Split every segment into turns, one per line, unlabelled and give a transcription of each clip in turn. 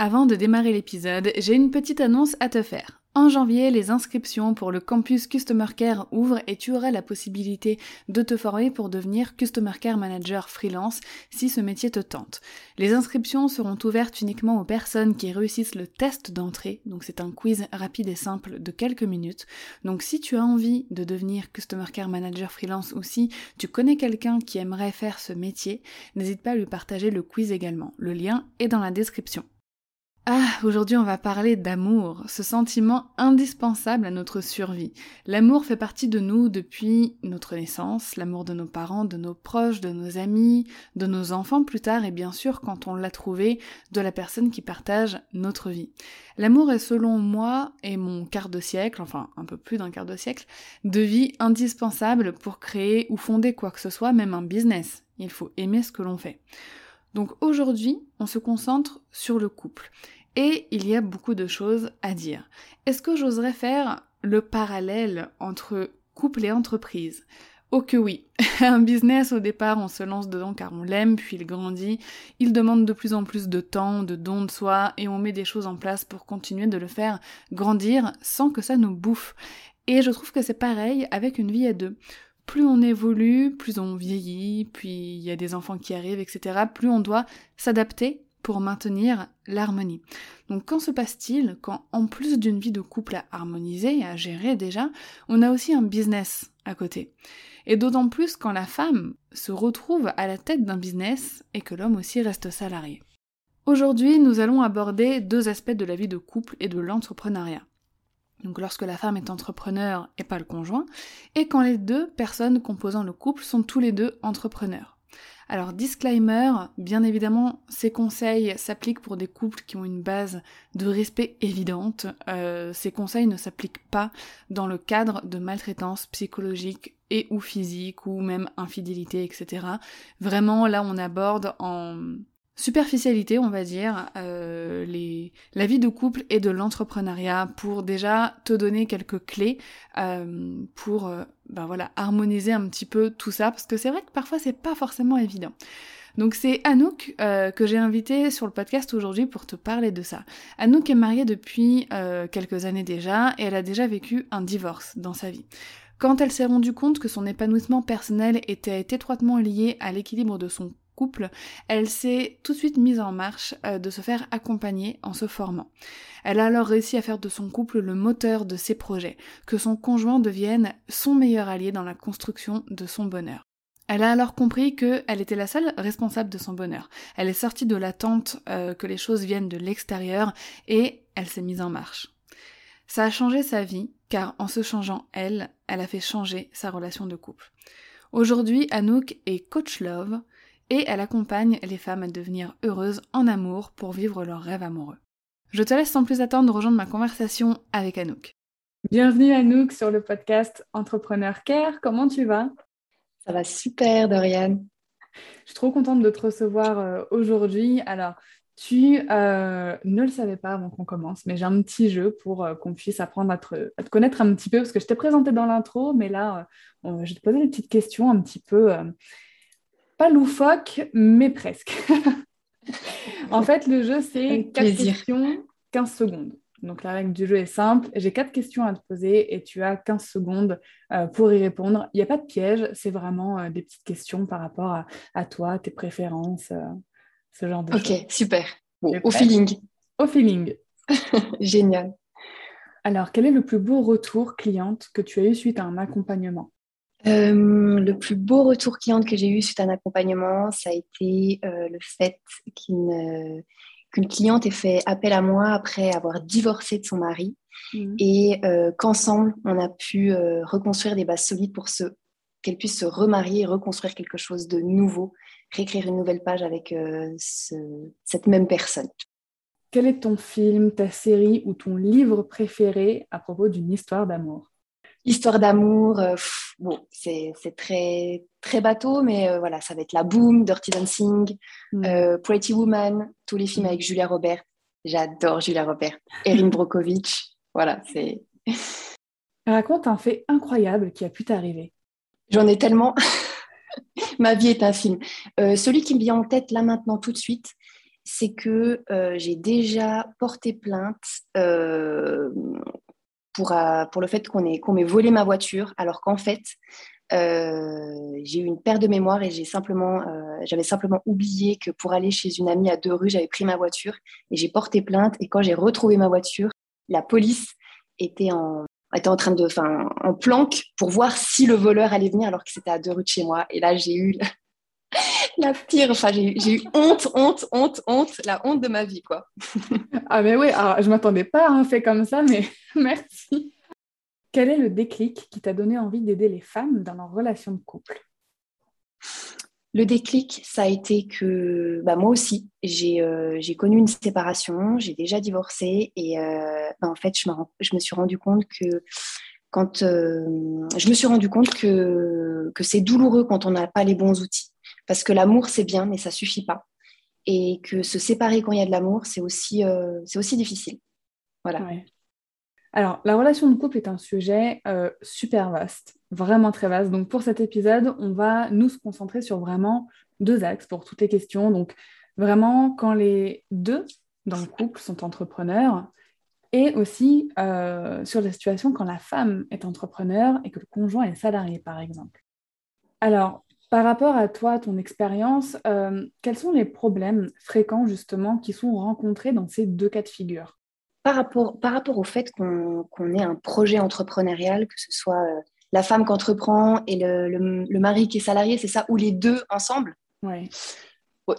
Avant de démarrer l'épisode, j'ai une petite annonce à te faire. En janvier, les inscriptions pour le campus Customer Care ouvrent et tu auras la possibilité de te former pour devenir Customer Care Manager freelance si ce métier te tente. Les inscriptions seront ouvertes uniquement aux personnes qui réussissent le test d'entrée, donc c'est un quiz rapide et simple de quelques minutes. Donc si tu as envie de devenir Customer Care Manager freelance ou si tu connais quelqu'un qui aimerait faire ce métier, n'hésite pas à lui partager le quiz également. Le lien est dans la description. Ah, aujourd'hui on va parler d'amour, ce sentiment indispensable à notre survie. L'amour fait partie de nous depuis notre naissance, l'amour de nos parents, de nos proches, de nos amis, de nos enfants plus tard et bien sûr quand on l'a trouvé, de la personne qui partage notre vie. L'amour est selon moi et mon quart de siècle, enfin un peu plus d'un quart de siècle, de vie indispensable pour créer ou fonder quoi que ce soit, même un business. Il faut aimer ce que l'on fait. Donc aujourd'hui, on se concentre sur le couple. Et il y a beaucoup de choses à dire. Est-ce que j'oserais faire le parallèle entre couple et entreprise? Oh que oui. Un business, au départ, on se lance dedans car on l'aime, puis il grandit. Il demande de plus en plus de temps, de dons de soi, et on met des choses en place pour continuer de le faire grandir sans que ça nous bouffe. Et je trouve que c'est pareil avec une vie à deux. Plus on évolue, plus on vieillit, puis il y a des enfants qui arrivent, etc., plus on doit s'adapter maintenir l'harmonie. Donc quand se passe-t-il quand en plus d'une vie de couple à harmoniser et à gérer déjà, on a aussi un business à côté? Et d'autant plus quand la femme se retrouve à la tête d'un business et que l'homme aussi reste salarié. Aujourd'hui, nous allons aborder deux aspects de la vie de couple et de l'entrepreneuriat. Donc lorsque la femme est entrepreneur et pas le conjoint, et quand les deux personnes composant le couple sont tous les deux entrepreneurs. Alors disclaimer, bien évidemment, ces conseils s'appliquent pour des couples qui ont une base de respect évidente. Euh, ces conseils ne s'appliquent pas dans le cadre de maltraitance psychologique et ou physique ou même infidélité, etc. Vraiment, là, on aborde en superficialité, on va dire, euh, la vie de couple et de l'entrepreneuriat pour déjà te donner quelques clés euh, pour euh, ben voilà harmoniser un petit peu tout ça parce que c'est vrai que parfois c'est pas forcément évident. Donc c'est Anouk que j'ai invité sur le podcast aujourd'hui pour te parler de ça. Anouk est mariée depuis quelques années déjà et elle a déjà vécu un divorce dans sa vie. Quand elle s'est rendue compte que son épanouissement personnel était étroitement lié à l'équilibre de son elle s'est tout de suite mise en marche euh, de se faire accompagner en se formant. Elle a alors réussi à faire de son couple le moteur de ses projets, que son conjoint devienne son meilleur allié dans la construction de son bonheur. Elle a alors compris qu'elle était la seule responsable de son bonheur. Elle est sortie de l'attente euh, que les choses viennent de l'extérieur et elle s'est mise en marche. Ça a changé sa vie, car en se changeant elle, elle a fait changer sa relation de couple. Aujourd'hui, Anouk est coach love, et elle accompagne les femmes à devenir heureuses en amour pour vivre leurs rêves amoureux. Je te laisse sans plus attendre rejoindre ma conversation avec Anouk. Bienvenue Anouk sur le podcast Entrepreneur Care. Comment tu vas?
Ça va super, Dorian.
Je suis trop contente de te recevoir euh, aujourd'hui. Alors, tu euh, ne le savais pas avant qu'on commence, mais j'ai un petit jeu pour euh, qu'on puisse apprendre à te, à te, connaître un petit peu, parce que je t'ai présenté dans l'intro, mais là, je vais te poser des petites questions un petit peu pas loufoque, mais presque. en fait, le jeu, c'est 4 questions, 15 secondes. Donc la règle du jeu est simple. J'ai quatre questions à te poser et tu as 15 secondes euh, pour y répondre. Il n'y a pas de piège, c'est vraiment euh, des petites questions par rapport à, toi, tes préférences, euh, ce genre de
choses. Ok, super. au feeling.
Au feeling.
Génial.
Alors, quel est le plus beau retour cliente que tu as eu suite à un accompagnement?
Euh, le plus beau retour client que j'ai eu suite à un accompagnement, ça a été euh, le fait qu'une cliente ait fait appel à moi après avoir divorcé de son mari mmh. et euh, qu'ensemble, on a pu reconstruire des bases solides pour qu'elle puisse se remarier, reconstruire quelque chose de nouveau, réécrire une nouvelle page avec euh, cette même personne.
Quel est ton film, ta série ou ton livre préféré à propos d'une histoire d'amour?
Histoire d'amour, euh, bon, c'est très, très bateau, mais euh, voilà, ça va être La Boom, Dirty Dancing, mm. Pretty Woman, tous les films mm. avec Julia Roberts. J'adore Julia Roberts. Erin Brockovich, voilà, c'est...
Raconte un fait incroyable qui a pu t'arriver.
J'en ai tellement. Ma vie est un film. Euh, celui qui me vient en tête là maintenant tout de suite, c'est que euh, j'ai déjà porté plainte euh, pour, pour le fait qu'on m'ait volé ma voiture, alors qu'en fait, j'ai eu une perte de mémoire et simplement, j'avais simplement oublié que pour aller chez une amie à deux rues, j'avais pris ma voiture et j'ai porté plainte. Et quand j'ai retrouvé ma voiture, la police était en, était en train de, en planque pour voir si le voleur allait venir alors que c'était à deux rues de chez moi. Et là, j'ai eu la, pire, enfin, j'ai eu honte, honte, honte, honte, la honte de ma vie, quoi.
ah, mais oui, alors, je m'attendais pas à un fait comme ça, mais merci. Quel est le déclic qui t'a donné envie d'aider les femmes dans leur relation de couple?
Le déclic, ça a été que bah, moi aussi, euh, j'ai connu une séparation, j'ai déjà divorcé et euh, bah, en fait, je, je, me suis rendu compte que quand euh, je me suis rendu compte que, que c'est douloureux quand on n'a pas les bons outils. Parce que l'amour, c'est bien, mais ça suffit pas. Et que se séparer quand il y a de l'amour, c'est aussi, c'est aussi difficile. Voilà.
Alors, la relation de couple est un sujet euh, super vaste, vraiment très vaste. Donc, pour cet épisode, on va nous concentrer sur vraiment deux axes pour toutes les questions. Donc, vraiment, quand les deux dans le couple sont entrepreneurs, et aussi euh, sur la situation quand la femme est entrepreneur et que le conjoint est salarié, par exemple. Alors, par rapport à toi, ton expérience, euh, quels sont les problèmes fréquents justement qui sont rencontrés dans ces deux cas de figure?
Par rapport, par rapport au fait qu'on ait un projet entrepreneurial, que ce soit euh, la femme qui entreprend et le, mari qui est salarié, c'est ça, ou les deux ensemble?
Ouais.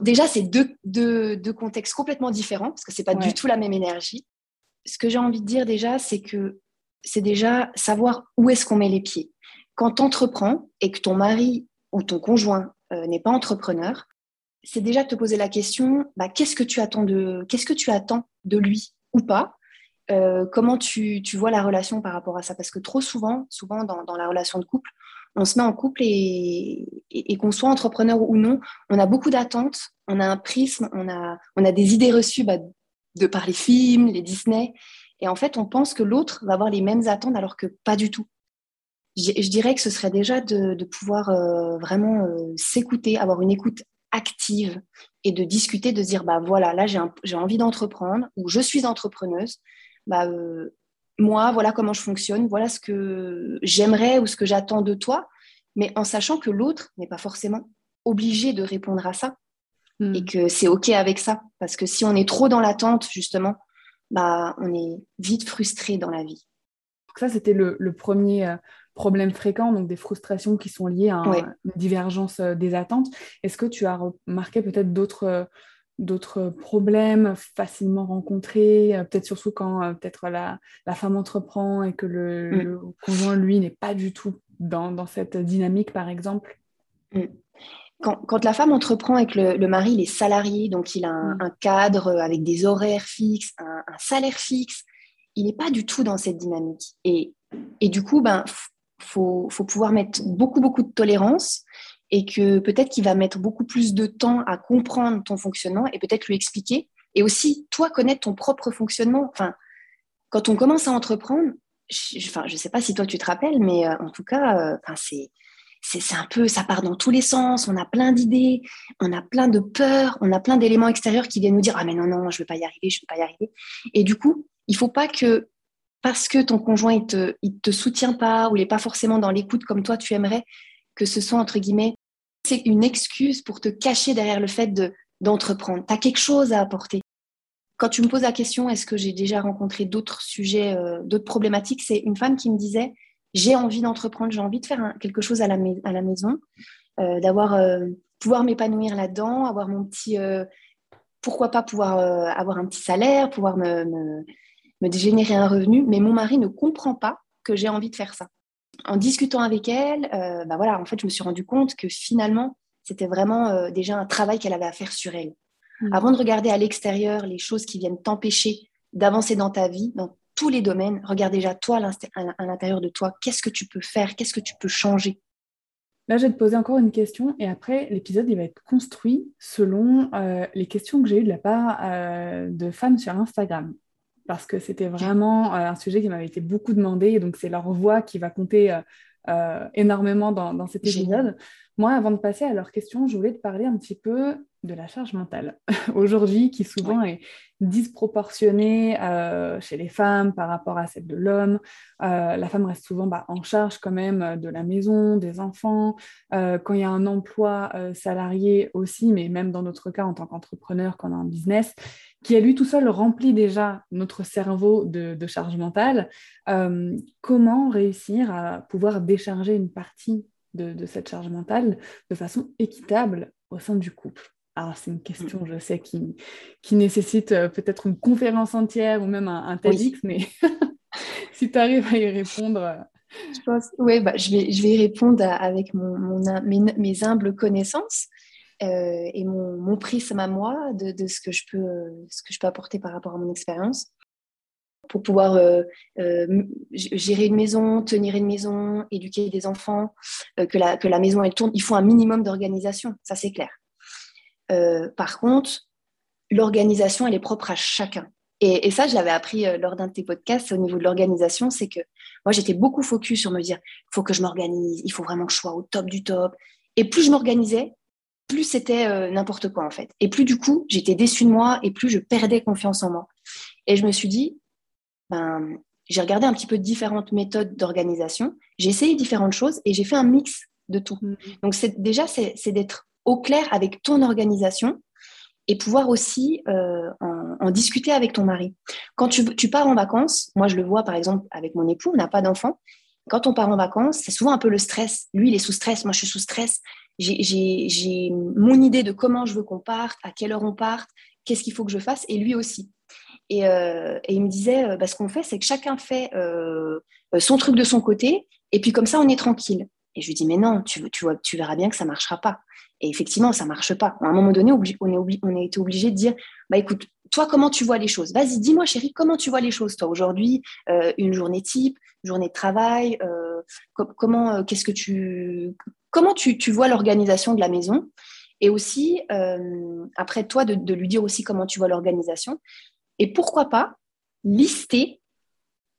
Déjà, c'est deux, deux, contextes complètement différents, parce que ce n'est pas du tout la même énergie. Ce que j'ai envie de dire déjà, c'est que c'est déjà savoir où est-ce qu'on met les pieds. Quand tu entreprends et que ton mari ou ton conjoint euh, n'est pas entrepreneur, c'est déjà de te poser la question, bah, qu'est-ce que tu attends de, qu'est-ce que tu attends de lui ou pas? Euh, comment tu, vois la relation par rapport à ça? Parce que trop souvent, souvent dans, la relation de couple, on se met en couple et, qu'on soit entrepreneur ou non, on a beaucoup d'attentes, on a un prisme, on a, on a des idées reçues bah, de par les films, les Disney, et en fait, on pense que l'autre va avoir les mêmes attentes alors que pas du tout. Je, dirais que ce serait déjà de, pouvoir euh, vraiment euh, s'écouter, avoir une écoute active et de discuter, de dire bah voilà, là j'ai envie d'entreprendre ou je suis entrepreneuse, bah, euh, moi, voilà comment je fonctionne, voilà ce que j'aimerais ou ce que j'attends de toi, mais en sachant que l'autre n'est pas forcément obligé de répondre à ça hmm. et que c'est OK avec ça. Parce que si on est trop dans l'attente, justement, bah, on est vite frustré dans la vie.
ça, c'était le, premier euh, problème fréquent, donc des frustrations qui sont liées à une divergence euh, des attentes. Est-ce que tu as remarqué peut-être d'autres d'autres problèmes facilement rencontrés, euh, peut-être surtout quand euh, peut-être la, femme entreprend et que le, mm. conjoint, lui, n'est pas du tout dans, cette dynamique, par exemple?
Mm. quand, la femme entreprend et que le, mari il est salarié, donc il a un, mm. cadre avec des horaires fixes, un, salaire fixe, il n'est pas du tout dans cette dynamique. Et, et du coup, ben, faut, faut pouvoir mettre beaucoup, beaucoup de tolérance et que peut-être qu'il va mettre beaucoup plus de temps à comprendre ton fonctionnement et peut-être lui expliquer. Et aussi, toi, connaître ton propre fonctionnement. Enfin, quand on commence à entreprendre, je, je sais pas si toi tu te rappelles, mais euh, en tout cas, euh, enfin, c'est, c'est, un peu, ça part dans tous les sens. On a plein d'idées, on a plein de peurs, on a plein d'éléments extérieurs qui viennent nous dire ah mais non non, je vais pas y arriver, je vais pas y arriver. Et du coup, il faut pas que parce que ton conjoint il te, il te soutient pas ou il est pas forcément dans l'écoute comme toi tu aimerais, que ce soit entre guillemets c'est une excuse pour te cacher derrière le fait d'entreprendre. tu as quelque chose à apporter. Quand tu me poses la question, est-ce que j'ai déjà rencontré d'autres sujets, euh, d'autres problématiques, c'est une femme qui me disait, j'ai envie d'entreprendre, j'ai envie de faire quelque chose à la, maison, euh, d'avoir euh, pouvoir m'épanouir là-dedans, avoir mon petit, pourquoi pas pouvoir avoir un petit salaire, pouvoir me, me générer un revenu, mais mon mari ne comprend pas que j'ai envie de faire ça. en discutant avec elle, bah voilà, en fait, je me suis rendu compte que finalement, c'était vraiment déjà un travail qu'elle avait à faire sur elle. Mm. Avant de regarder à l'extérieur les choses qui viennent t'empêcher d'avancer dans ta vie, dans tous les domaines, regarde déjà toi à l'intérieur de toi, qu'est-ce que tu peux faire, qu'est-ce que tu peux changer?
Là, je vais te poser encore une question et après, l'épisode, il va être construit selon euh, les questions que j'ai eues de la part euh, de femmes sur Instagram. Parce que c'était vraiment euh, un sujet qui m'avait été beaucoup demandé et donc c'est leur voix qui va compter énormément dans, dans cet épisode. Moi, avant de passer à leurs questions, je voulais te parler un petit peu de la charge mentale aujourd'hui qui souvent est disproportionnée euh, chez les femmes par rapport à celle de l'homme. Euh, la femme reste souvent bah, en charge quand même euh, de la maison, des enfants. quand il y a un emploi salarié aussi, mais même dans notre cas en tant qu'entrepreneur, quand on a un business, qui a lui tout seul rempli déjà notre cerveau de, de charge mentale, comment réussir à pouvoir décharger une partie de, cette charge mentale de façon équitable au sein du couple? Alors, c'est une question, je sais, qui, qui nécessite euh, peut-être une conférence entière ou même un, un TEDx, mais si tu arrives à y répondre. Euh,
je pense, oui, bah, je, vais, je vais y répondre avec mon, mes, humbles connaissances euh, et mon, mon, prisme à moi de, de, ce, que je peux, ce que je peux apporter par rapport à mon expérience pour pouvoir euh, euh, gérer une maison, tenir une maison, éduquer des enfants, euh, que, la, que la maison elle tourne, il faut un minimum d'organisation, ça c'est clair. Par contre, l'organisation, elle est propre à chacun. Et, ça, je l'avais appris lors d'un de tes podcasts au niveau de l'organisation, c'est que moi, j'étais beaucoup focus sur me dire, il faut que je m'organise, il faut vraiment que je sois au top du top. Et plus je m'organisais, plus c'était n'importe quoi en fait. Et plus du coup, j'étais déçue de moi et plus je perdais confiance en moi. Et je me suis dit, ben, j'ai regardé un petit peu différentes méthodes d'organisation, j'ai essayé différentes choses et j'ai fait un mix de tout. Mm. Donc c'est, déjà, c'est, d'être au clair avec ton organisation et pouvoir aussi euh, en, discuter avec ton mari. Quand tu, tu, pars en vacances, moi je le vois par exemple avec mon époux, on n'a pas d'enfant. Quand on part en vacances, c'est souvent un peu le stress. Lui, il est sous stress, moi je suis sous stress. J'ai, mon idée de comment je veux qu'on parte, à quelle heure on parte, qu'est-ce qu'il faut que je fasse, et lui aussi. Euh, et, il me disait, euh, bah, ce qu'on fait, c'est que chacun fait son truc de son côté, et puis comme ça, on est tranquille. Et je lui dis, mais non, tu, tu, vois, tu verras bien que ça ne marchera pas. Et effectivement, ça marche pas. À un moment donné, on, a été obligé de dire, bah écoute, toi, comment tu vois les choses? Vas-y, dis-moi, chérie, comment tu vois les choses, toi, aujourd'hui Une journée type, journée de travail Comment, qu'est-ce que tu, comment tu, vois l'organisation de la maison? Et aussi, après toi, de, lui dire aussi comment tu vois l'organisation. Et pourquoi pas lister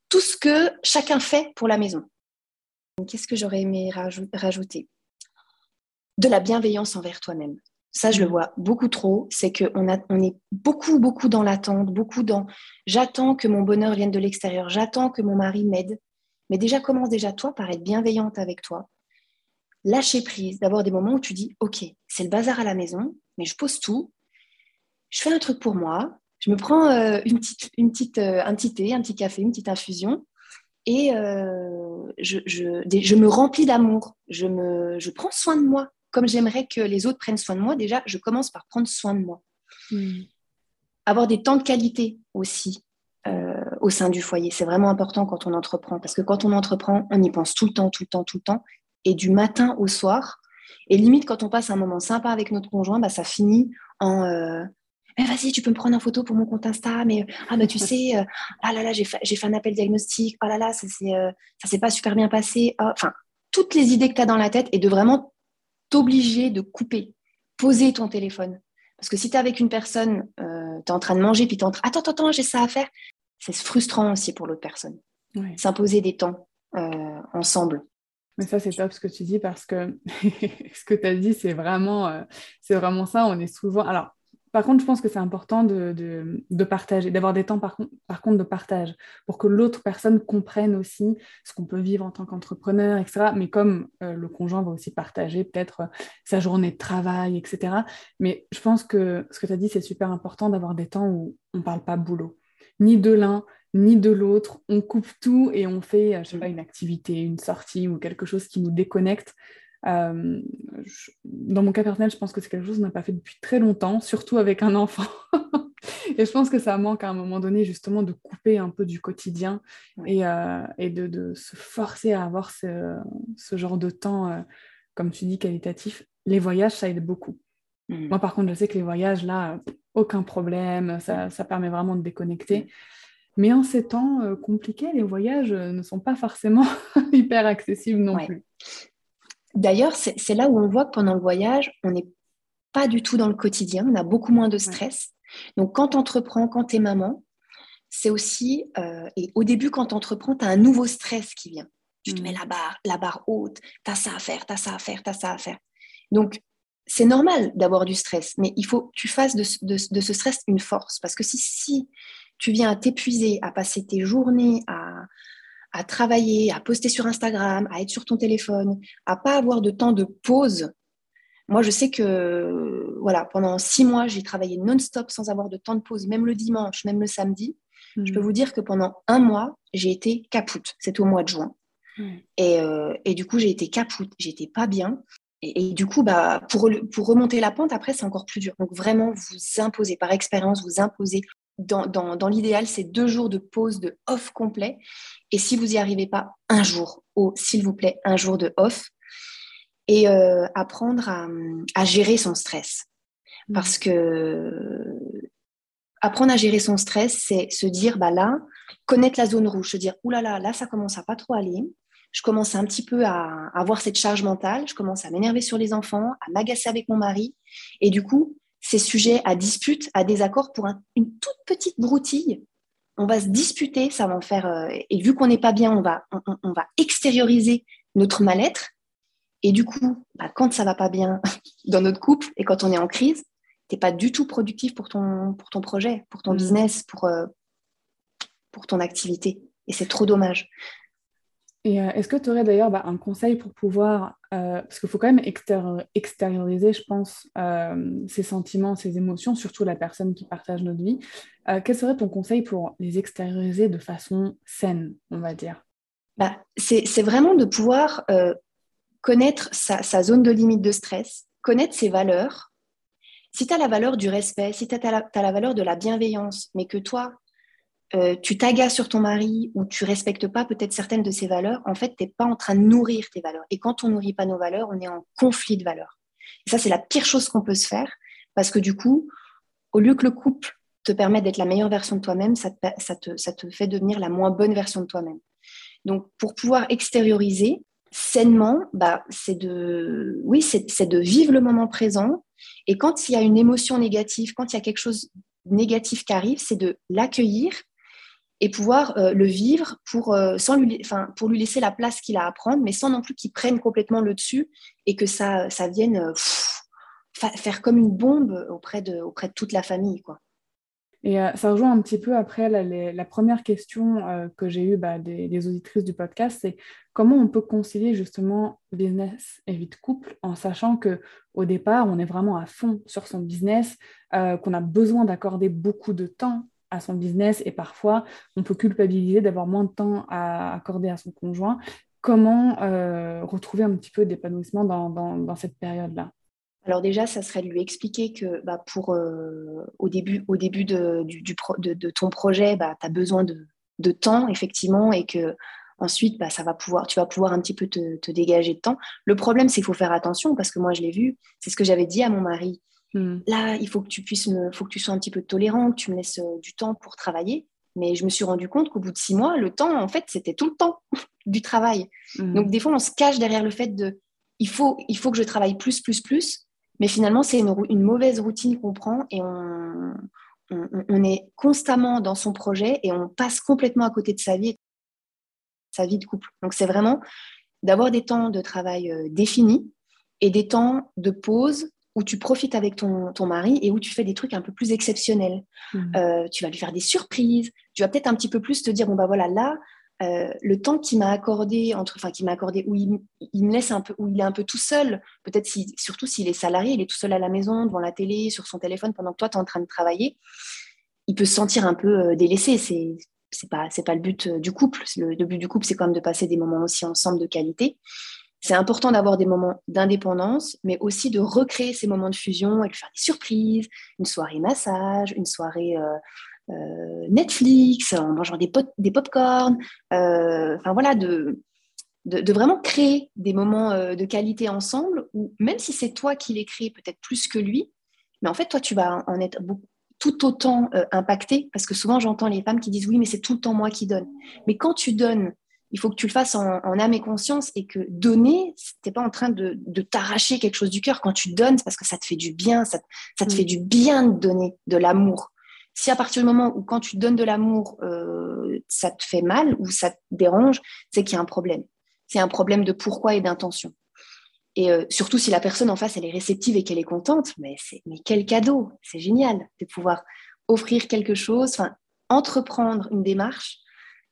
tout ce que chacun fait pour la maison? Qu'est-ce que j'aurais aimé rajouter? De la bienveillance envers toi-même. Ça, je le vois beaucoup trop. C'est qu'on on est beaucoup, beaucoup dans l'attente, beaucoup dans j'attends que mon bonheur vienne de l'extérieur, j'attends que mon mari m'aide. Mais déjà, commence déjà toi par être bienveillante avec toi. Lâcher prise, d'avoir des moments où tu dis Ok, c'est le bazar à la maison, mais je pose tout, je fais un truc pour moi, je me prends euh, une petite, une petite, euh, un petit thé, un petit café, une petite infusion et euh, je, je, je, me remplis d'amour. Je, me, je prends soin de moi. Comme j'aimerais que les autres prennent soin de moi, déjà, je commence par prendre soin de moi. Hmm. Avoir des temps de qualité aussi au sein du foyer, c'est vraiment important quand on entreprend. Parce que quand on entreprend, on y pense tout le temps, tout le temps, tout le temps. Et du matin au soir. Et limite, quand on passe un moment sympa avec notre conjoint, bah, ça finit en mais vas-y, tu peux me prendre en photo pour mon compte Insta, mais ah bah tu sais, euh, ah là là, j'ai fait, fait, un appel diagnostic, ah là là, ça ne euh, s'est pas super bien passé. Ah, enfin, toutes les idées que tu as dans la tête et de vraiment t'obliger de couper, poser ton téléphone. Parce que si tu es avec une personne, euh, tu es en train de manger, puis tu es en train, attends, attends, attends, j'ai ça à faire, c'est frustrant aussi pour l'autre personne. S'imposer des temps ensemble.
Mais ça, c'est top ce que tu dis parce que ce que tu as dit, c'est vraiment, c'est vraiment ça. On est souvent. Alors, par contre, je pense que c'est important de, partager, d'avoir des temps par, contre de partage, pour que l'autre personne comprenne aussi ce qu'on peut vivre en tant qu'entrepreneur, etc. Mais comme euh, le conjoint va aussi partager peut-être euh, sa journée de travail, etc. Mais je pense que ce que tu as dit, c'est super important d'avoir des temps où on ne parle pas boulot, ni de l'un, ni de l'autre. On coupe tout et on fait, euh, je sais pas, une activité, une sortie ou quelque chose qui nous déconnecte euh, dans mon cas personnel, je pense que c'est quelque chose qu'on n'a pas fait depuis très longtemps, surtout avec un enfant et je pense que ça manque à un moment donné justement de couper un peu du quotidien et, euh, et de, de, se forcer à avoir ce, ce genre de temps, euh, comme tu dis, qualitatif. Les voyages, ça aide beaucoup. Mm. Moi, par contre, je sais que les voyages, là, aucun problème, ça, ça permet vraiment de déconnecter. Mais en ces temps euh, compliqués, les voyages ne sont pas forcément hyper accessibles non plus.
D'ailleurs, c'est là où on voit que pendant le voyage, on n'est pas du tout dans le quotidien, on a beaucoup moins de stress. Donc, quand tu entreprends, quand tu es maman, c'est aussi, euh, et au début, quand tu entreprends, tu as un nouveau stress qui vient. Tu te mets mm. la barre, la barre haute, tu as ça à faire, tu as ça à faire, tu as ça à faire. Donc, c'est normal d'avoir du stress, mais il faut que tu fasses de, ce stress une force. Parce que si, si tu viens à t'épuiser, à passer tes journées à, à travailler, à poster sur Instagram, à être sur ton téléphone, à pas avoir de temps de pause moi, je sais que voilà, pendant six mois, j'ai travaillé non-stop sans avoir de temps de pause, même le dimanche, même le samedi. Je peux hmm. vous dire que pendant un mois, j'ai été capoute. C'était au mois de juin. Euh, et, du coup, j'ai été capoute. J'étais pas bien. Et, du coup, bah, pour, pour remonter la pente, après, c'est encore plus dur. Donc, vraiment, vous imposez, par expérience, vous imposez. Dans, dans, dans l'idéal, c'est deux jours de pause, de off complet. Et si vous n'y arrivez pas, un jour, oh, s'il vous plaît, un jour de off et euh, apprendre à, gérer son stress. Mmh. Parce que apprendre à gérer son stress, c'est se dire, bah là, connaître la zone rouge, se dire, oulala, là, là, là, ça commence à pas trop aller. Je commence un petit peu à avoir cette charge mentale, je commence à m'énerver sur les enfants, à m'agacer avec mon mari. Et du coup, c'est sujet à dispute, à désaccord pour une toute petite broutille. On va se disputer, ça va en faire. Euh, et vu qu'on n'est pas bien, on va, on va extérioriser notre mal-être. Et du coup, bah, quand ça va pas bien dans notre couple et quand on est en crise, tu n'es pas du tout productif pour ton, pour ton projet, pour ton mm. business, pour, euh, pour ton activité. Et c'est trop dommage.
Et euh, est-ce que tu aurais d'ailleurs bah, un conseil pour pouvoir, euh, parce qu'il faut quand même extérioriser, je pense, ces sentiments, ces émotions, surtout la personne qui partage notre vie. quel serait ton conseil pour les extérioriser de façon saine, on va dire?
Bah, C'est vraiment de pouvoir connaître sa, zone de limite de stress, connaître ses valeurs. Si tu as la valeur du respect, si tu as, la valeur de la bienveillance, mais que toi, euh, tu t'agaces sur ton mari ou tu respectes pas peut-être certaines de ses valeurs, en fait, tu n'es pas en train de nourrir tes valeurs. Et quand on nourrit pas nos valeurs, on est en conflit de valeurs. Et ça, c'est la pire chose qu'on peut se faire parce que du coup, au lieu que le couple te permette d'être la meilleure version de toi-même, ça te, ça te fait devenir la moins bonne version de toi-même. Donc, pour pouvoir extérioriser, sainement, bah, c'est de, oui, c'est de vivre le moment présent. Et quand il y a une émotion négative, quand il y a quelque chose négatif qui arrive, c'est de l'accueillir et pouvoir euh, le vivre pour, euh, sans lui, pour lui laisser la place qu'il a à prendre, mais sans non plus qu'il prenne complètement le dessus et que ça, ça vienne euh, faire comme une bombe auprès de, auprès de toute la famille. Quoi.
Et ça rejoint un petit peu après la, première question que j'ai eue bah, des, auditrices du podcast, c'est comment on peut concilier justement business et vie de couple en sachant que au départ, on est vraiment à fond sur son business, qu'on a besoin d'accorder beaucoup de temps à son business et parfois on peut culpabiliser d'avoir moins de temps à accorder à son conjoint. Comment retrouver un petit peu d'épanouissement dans cette période-là?
Alors déjà, ça serait lui expliquer que bah, pour, euh, au début, au début de, du, de, ton projet, bah, tu as besoin de, de, temps, effectivement, et que ensuite, bah, ça va pouvoir, tu vas pouvoir un petit peu te, te dégager de temps. Le problème, c'est qu'il faut faire attention, parce que moi, je l'ai vu, c'est ce que j'avais dit à mon mari. Hmm. Là, il faut que tu puisses me, faut que tu sois un petit peu tolérant, que tu me laisses euh, du temps pour travailler. Mais je me suis rendu compte qu'au bout de six mois, le temps, en fait, c'était tout le temps du travail. Hmm. Donc, des fois, on se cache derrière le fait de il faut, il faut que je travaille plus, plus, plus. Mais finalement, c'est une, mauvaise routine qu'on prend et on, est constamment dans son projet et on passe complètement à côté de sa vie, sa vie de couple. Donc, c'est vraiment d'avoir des temps de travail euh, définis et des temps de pause où tu profites avec ton, mari et où tu fais des trucs un peu plus exceptionnels. Mmh. Euh, tu vas lui faire des surprises, tu vas peut-être un petit peu plus te dire, bon, bah voilà, là, euh, le temps qu'il m'a accordé, entre, enfin qu'il m'a accordé, où il, me laisse un peu, où il est un peu tout seul, peut-être si, surtout s'il est salarié, il est tout seul à la maison, devant la télé, sur son téléphone, pendant que toi, tu es en train de travailler, il peut se sentir un peu euh, délaissé. C'est, c'est pas, c'est pas le but du couple. Le, but du couple, c'est quand même de passer des moments aussi ensemble de qualité. C'est important d'avoir des moments d'indépendance, mais aussi de recréer ces moments de fusion et de faire des surprises, une soirée massage, une soirée euh, euh, Netflix, en mangeant des, des pop-corn, euh, enfin voilà, de, vraiment créer des moments de qualité ensemble, où même si c'est toi qui les crées peut-être plus que lui, mais en fait, toi, tu vas en être tout autant impacté, parce que souvent j'entends les femmes qui disent oui, mais c'est tout le temps moi qui donne. Mais quand tu donnes il faut que tu le fasses en, âme et conscience et que donner, tu n'es pas en train de, t'arracher quelque chose du cœur. Quand tu donnes, c'est parce que ça te fait du bien, ça, te mm. fait du bien de donner de l'amour. Si à partir du moment où quand tu donnes de l'amour, euh, ça te fait mal ou ça te dérange, c'est qu'il y a un problème. C'est un problème de pourquoi et d'intention. Et euh, surtout si la personne en face, elle est réceptive et qu'elle est contente, mais, mais quel cadeau, c'est génial de pouvoir offrir quelque chose, entreprendre une démarche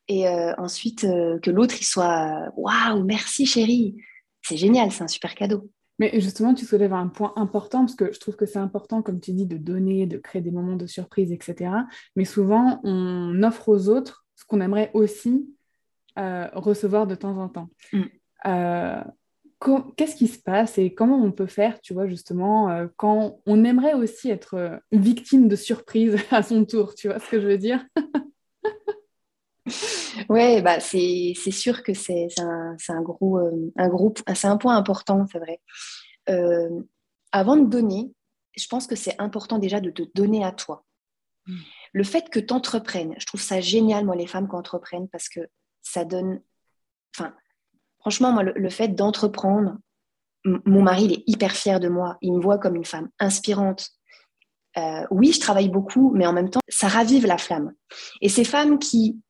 et euh, ensuite euh, que l'autre il soit waouh merci chérie. C'est génial c'est un super cadeau.
Mais justement tu soulèves un point important parce que je trouve que c'est important comme tu dis de donner de créer des moments de surprise etc mais souvent on offre aux autres ce qu'on aimerait aussi euh, recevoir de temps en temps. Mm. Qu'est-ce qui se passe et comment on peut faire, tu vois, justement, quand on aimerait aussi être victime de surprise à son tour, tu vois ce que je veux dire?
Ouais, bah c'est sûr que c'est un, un, gros, euh, un groupe, c'est un point important, c'est vrai. Euh, avant de donner, je pense que c'est important déjà de te donner à toi. Mm. Le fait que tu entreprennes, je trouve ça génial, moi, les femmes qui entreprennent, parce que ça donne. Enfin, franchement, moi, le, fait d'entreprendre, mon mari, il est hyper fier de moi. Il me voit comme une femme inspirante. Euh, oui, je travaille beaucoup, mais en même temps, ça ravive la flamme. Et ces femmes qui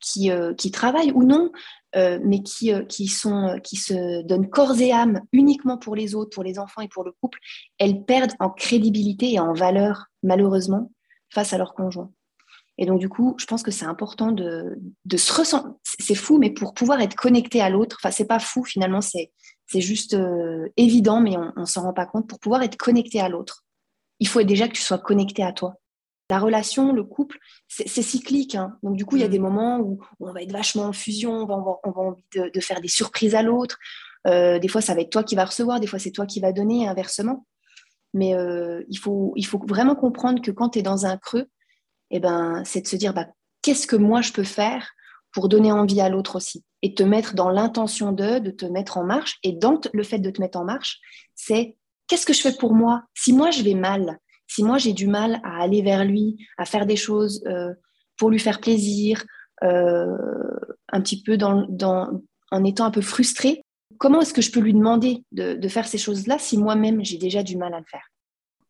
qui, euh, qui travaillent ou non, euh, mais qui, euh, qui, sont, qui se donnent corps et âme uniquement pour les autres, pour les enfants et pour le couple, elles perdent en crédibilité et en valeur, malheureusement, face à leur conjoint. Et donc, du coup, je pense que c'est important de, de se ressentir. C'est fou, mais pour pouvoir être connecté à l'autre, enfin, c'est pas fou, finalement, c'est, c'est juste évident, mais on ne s'en rend pas compte. Pour pouvoir être connecté à l'autre, il faut déjà que tu sois connecté à toi la relation, le couple, c'est cyclique. Hein. Donc, du coup, il y a des mm. moments où on va être vachement en fusion, on va, avoir envie de, faire des surprises à l'autre. Euh, des fois, ça va être toi qui vas recevoir, des fois, c'est toi qui vas donner, inversement. Mais euh, il, faut, il faut vraiment comprendre que quand tu es dans un creux, eh ben, c'est de se dire bah, qu'est-ce que moi je peux faire pour donner envie à l'autre aussi? Et te mettre dans l'intention de, de te mettre en marche. Et dans le fait de te mettre en marche, c'est qu'est-ce que je fais pour moi? Si moi je vais mal, si moi j'ai du mal à aller vers lui, à faire des choses euh, pour lui faire plaisir, euh, un petit peu en étant un peu frustrée, comment est-ce que je peux lui demander de, faire ces choses-là si moi-même j'ai déjà du mal à le faire?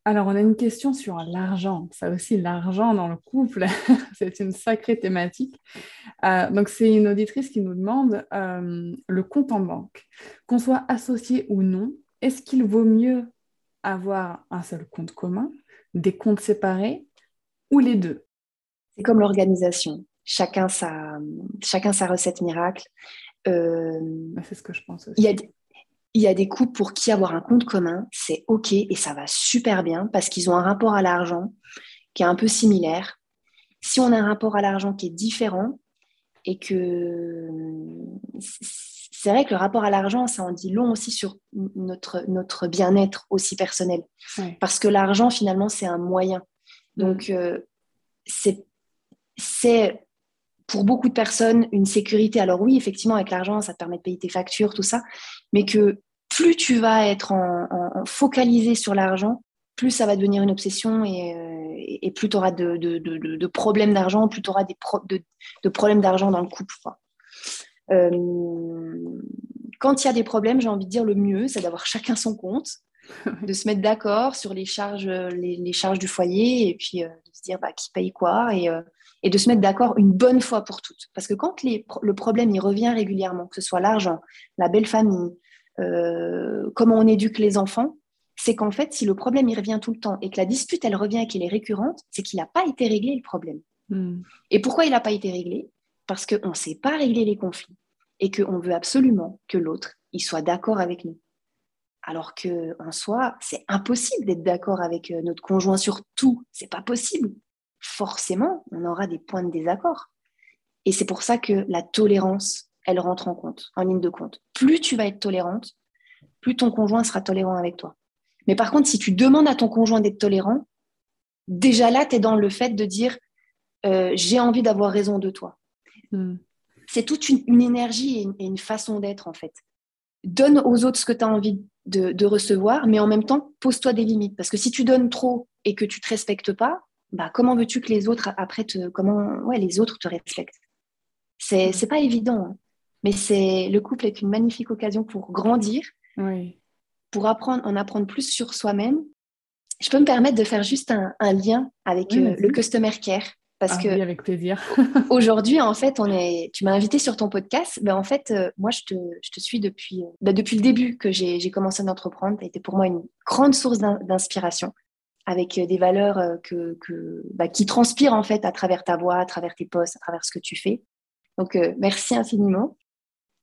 Alors, on a une question sur l'argent. Ça aussi, l'argent dans le couple, c'est une sacrée thématique. Euh, donc, c'est une auditrice qui nous demande le compte en banque. Qu'on soit associé ou non, est-ce qu'il vaut mieux avoir un seul compte commun des comptes séparés ou les deux
C'est comme l'organisation. Chacun sa, chacun sa recette miracle.
Euh, bah, c'est ce que je pense aussi.
Il y, a, il y a des couples pour qui avoir un compte commun, c'est OK et ça va super bien parce qu'ils ont un rapport à l'argent qui est un peu similaire. Si on a un rapport à l'argent qui est différent et que c'est vrai que le rapport à l'argent, ça en dit long aussi sur notre, notre bien-être aussi personnel. Parce que l'argent, finalement, c'est un moyen. Mm. Donc, euh, c'est pour beaucoup de personnes une sécurité. Alors oui, effectivement, avec l'argent, ça te permet de payer tes factures, tout ça. Mais que plus tu vas être en, focalisé sur l'argent, plus ça va devenir une obsession et, euh, plus tu auras de, de, problèmes d'argent, plus tu auras des de, problèmes d'argent dans le couple. Quand il y a des problèmes, j'ai envie de dire le mieux, c'est d'avoir chacun son compte, de se mettre d'accord sur les charges, les, charges du foyer et puis euh, de se dire bah, qui paye quoi et, euh, et de se mettre d'accord une bonne fois pour toutes. Parce que quand le problème il revient régulièrement, que ce soit l'argent, la belle famille, comment on éduque les enfants, c'est qu'en fait, si le problème il revient tout le temps et que la dispute elle revient et qu'elle est récurrente, c'est qu'il n'a pas été réglé le problème. Hmm. Et pourquoi il n'a pas été réglé? Parce qu'on ne sait pas régler les conflits et qu'on veut absolument que l'autre il soit d'accord avec nous. Alors que en soi, c'est impossible d'être d'accord avec euh, notre conjoint sur tout. C'est pas possible. Forcément, on aura des points de désaccord. Et c'est pour ça que la tolérance, elle rentre en compte, en ligne de compte. Plus tu vas être tolérante, plus ton conjoint sera tolérant avec toi. Mais par contre, si tu demandes à ton conjoint d'être tolérant, déjà là, tu es dans le fait de dire euh, j'ai envie d'avoir raison de toi. Hmm. C'est toute une, énergie et une, façon d'être, en fait. Donne aux autres ce que tu as envie de, recevoir, mais en même temps, pose-toi des limites. Parce que si tu donnes trop et que tu te respectes pas, bah, comment veux-tu que les autres, après, te, comment ouais, les autres te respectent? C'est n'est pas évident. Hein. Mais c'est le couple est une magnifique occasion pour grandir, pour apprendre, en apprendre plus sur soi-même. Je peux me permettre de faire juste un, lien avec euh, le customer care. Parce
ah
que
avec plaisir.
aujourd'hui, en fait, on est. Tu m'as invité sur ton podcast. Ben, en fait, euh, moi, je te, je te, suis depuis, euh, ben, depuis le début que j'ai commencé à entreprendre. Tu été pour moi une grande source d'inspiration, avec des valeurs que, que ben, qui transpirent en fait à travers ta voix, à travers tes posts, à travers ce que tu fais. Donc, merci infiniment.